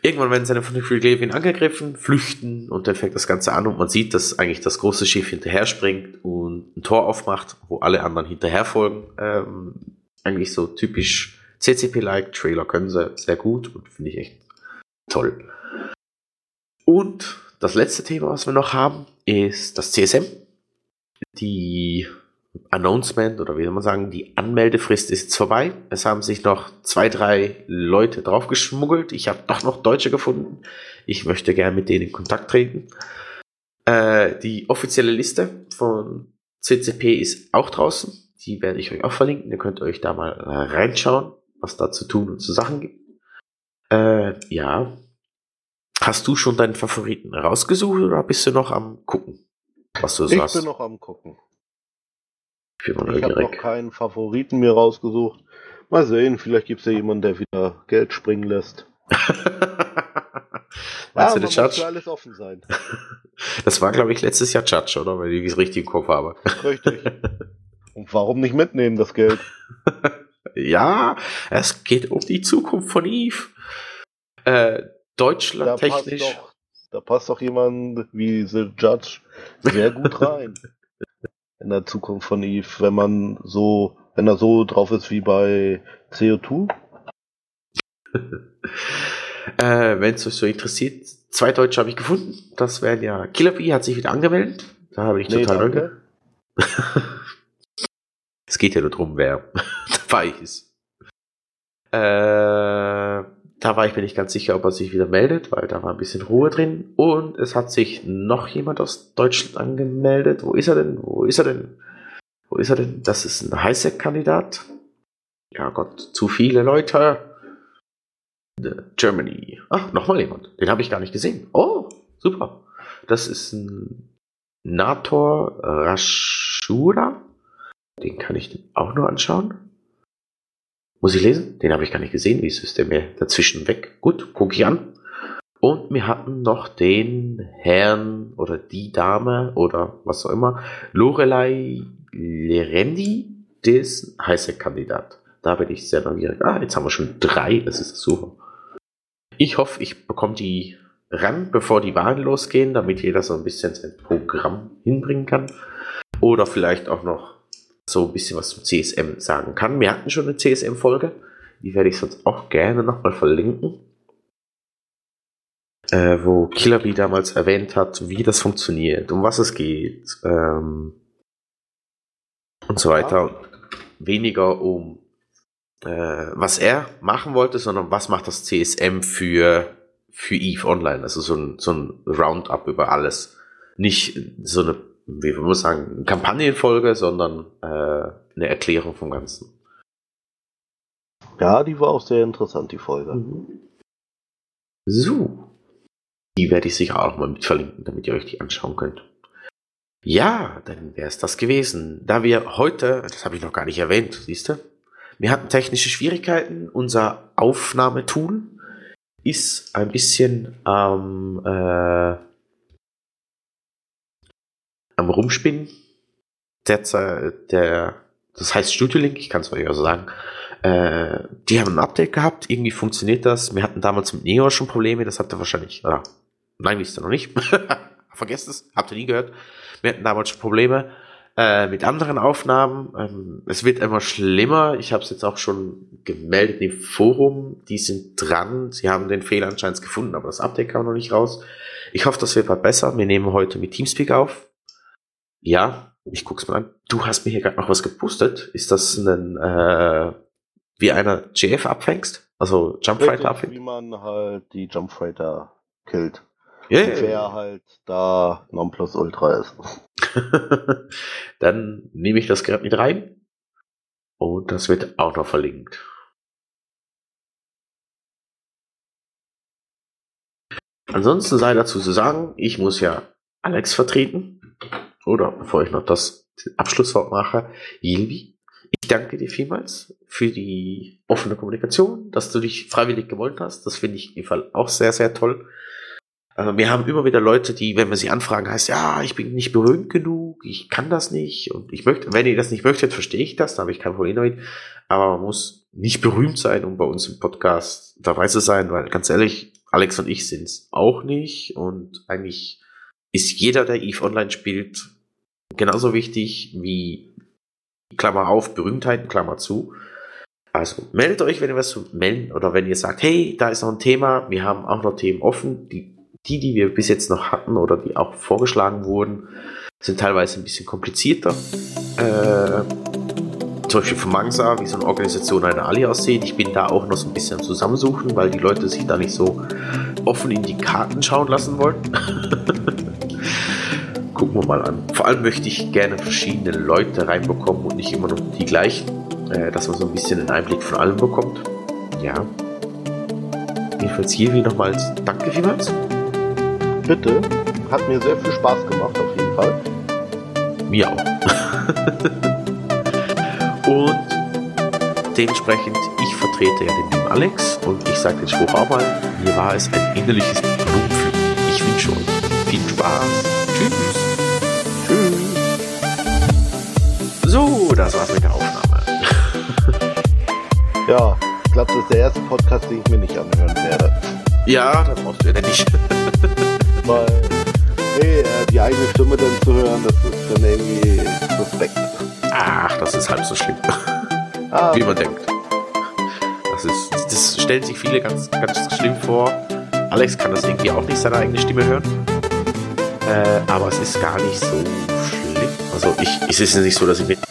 Irgendwann werden seine von Freegavian angegriffen, flüchten und dann fängt das Ganze an und man sieht, dass eigentlich das große Schiff hinterher springt und ein Tor aufmacht, wo alle anderen hinterher folgen. Ähm, eigentlich so typisch CCP-like, Trailer können sie sehr gut und finde ich echt toll. Und das letzte Thema, was wir noch haben, ist das CSM. Die Announcement oder wie soll man sagen, die Anmeldefrist ist vorbei. Es haben sich noch zwei, drei Leute draufgeschmuggelt. Ich habe doch noch Deutsche gefunden. Ich möchte gerne mit denen in Kontakt treten. Äh, die offizielle Liste von CCP ist auch draußen. Die werde ich euch auch verlinken. Ihr könnt euch da mal reinschauen, was da zu tun und zu Sachen gibt. Äh, ja. Hast du schon deinen Favoriten rausgesucht oder bist du noch am gucken? Was du ich hast? bin noch am gucken. Ich habe noch keinen Favoriten mir rausgesucht. Mal sehen, vielleicht gibt es ja jemanden, der wieder Geld springen lässt. Meinst ja, du, der Judge? alles offen sein. Das war, glaube ich, letztes Jahr Judge, oder? Weil ich es richtig im Kopf habe. Richtig. Und warum nicht mitnehmen, das Geld? Ja, es geht um die Zukunft von Eve. Äh, Deutschland technisch. Da passt, doch, da passt doch jemand wie The Judge sehr gut rein in der Zukunft von Eve, wenn man so, wenn er so drauf ist wie bei CO2? äh, wenn es euch so interessiert, zwei Deutsche habe ich gefunden. Das wären ja Killer Bee hat sich wieder angemeldet. Da habe ich nee, total danke. es geht ja nur darum, wer ist. Äh, da war ich mir nicht ganz sicher, ob er sich wieder meldet, weil da war ein bisschen Ruhe drin. Und es hat sich noch jemand aus Deutschland angemeldet. Wo ist er denn? Wo ist er denn? Wo ist er denn? Das ist ein Highsec-Kandidat. Ja Gott, zu viele Leute. Germany. Ach, nochmal jemand. Den habe ich gar nicht gesehen. Oh, super. Das ist ein Nator Rashura. Den kann ich auch nur anschauen. Muss ich lesen? Den habe ich gar nicht gesehen. Wie ist der mir dazwischen weg? Gut, gucke ich an. Und wir hatten noch den Herrn oder die Dame oder was auch immer, Lorelei Lerendi, des Heiße-Kandidat. Da bin ich sehr neugierig. Ah, jetzt haben wir schon drei. Das ist super. Ich hoffe, ich bekomme die ran, bevor die Wahlen losgehen, damit jeder so ein bisschen sein Programm hinbringen kann. Oder vielleicht auch noch so ein bisschen was zum CSM sagen kann. Wir hatten schon eine CSM-Folge, die werde ich sonst auch gerne nochmal verlinken. Äh, wo Killerbee damals erwähnt hat, wie das funktioniert, um was es geht ähm, und so weiter. Weniger um äh, was er machen wollte, sondern was macht das CSM für, für EVE Online. Also so ein, so ein Roundup über alles. Nicht so eine, wie man muss sagen, Kampagnenfolge, sondern äh, eine Erklärung vom Ganzen. Ja, die war auch sehr interessant, die Folge. Mhm. So. Die werde ich sicher auch mal mit verlinken, damit ihr euch die anschauen könnt. Ja, dann wäre es das gewesen. Da wir heute, das habe ich noch gar nicht erwähnt, siehst du, wir hatten technische Schwierigkeiten. Unser Aufnahmetool ist ein bisschen ähm, äh, am Rumspinnen. Der, der, das heißt Studio Link, ich kann es euch also sagen. Äh, die haben ein Update gehabt, irgendwie funktioniert das. Wir hatten damals mit Neo schon Probleme, das habt ihr wahrscheinlich, oder, nein, wisst ihr noch nicht. Vergesst es, habt ihr nie gehört. Wir hatten damals schon Probleme äh, mit anderen Aufnahmen. Ähm, es wird immer schlimmer. Ich habe es jetzt auch schon gemeldet im Forum. Die sind dran. Sie haben den Fehler anscheinend gefunden, aber das Update kam noch nicht raus. Ich hoffe, das wird bald besser. Wir nehmen heute mit Teamspeak auf. Ja, ich guck's mal an. Du hast mir hier gerade noch was gepustet. Ist das ein, äh, wie einer GF abfängst? Also Jump Fighter abfängt? Wie man halt die Jump Fighter killt. Ja, yeah. Wer halt da Nonplusultra ist. Dann nehme ich das gerade mit rein. Und das wird auch noch verlinkt. Ansonsten sei dazu zu sagen, ich muss ja Alex vertreten. Oder bevor ich noch das Abschlusswort mache, Yilvi, ich danke dir vielmals für die offene Kommunikation, dass du dich freiwillig gewollt hast. Das finde ich in jedem Fall auch sehr, sehr toll. Also wir haben immer wieder Leute, die, wenn wir sie anfragen, heißt, ja, ich bin nicht berühmt genug, ich kann das nicht und ich möchte, wenn ihr das nicht möchtet, verstehe ich das, da habe ich kein Problem damit. Aber man muss nicht berühmt sein, um bei uns im Podcast dabei zu sein, weil ganz ehrlich, Alex und ich sind es auch nicht und eigentlich ist jeder, der EVE Online spielt, genauso wichtig wie Klammer auf, Berühmtheiten, Klammer zu. Also meldet euch, wenn ihr was zu melden oder wenn ihr sagt, hey, da ist noch ein Thema, wir haben auch noch Themen offen, die die, die wir bis jetzt noch hatten oder die auch vorgeschlagen wurden, sind teilweise ein bisschen komplizierter. Äh, zum Beispiel von Mangsa, wie so eine Organisation einer Ali aussieht. Ich bin da auch noch so ein bisschen am Zusammensuchen, weil die Leute sich da nicht so offen in die Karten schauen lassen wollen. Gucken wir mal an. Vor allem möchte ich gerne verschiedene Leute reinbekommen und nicht immer nur die gleichen, äh, dass man so ein bisschen einen Einblick von allem bekommt. Ja. Jedenfalls hier wie nochmals Danke vielmals bitte. Hat mir sehr viel Spaß gemacht, auf jeden Fall. Mir auch. und dementsprechend, ich vertrete ja den lieben Alex und ich sage den Spruch auch mal, mir war es ein innerliches Blumenpflücken. Ich wünsche euch viel Spaß. Tschüss. Tschüss. Das war's mit der Aufnahme. ja, ich glaube, das ist der erste Podcast, den ich mir nicht anhören werde. Ja, da brauchst du ja nicht. Weil, hey, die eigene Stimme dann zu hören, das ist dann irgendwie suspekt. Ach, das ist halb so schlimm. Ah, Wie man denkt. Das ist, das stellen sich viele ganz, ganz schlimm vor. Alex kann das irgendwie auch nicht seine eigene Stimme hören. Äh, aber es ist gar nicht so schlimm. Also ich, es ist nicht so, dass ich mit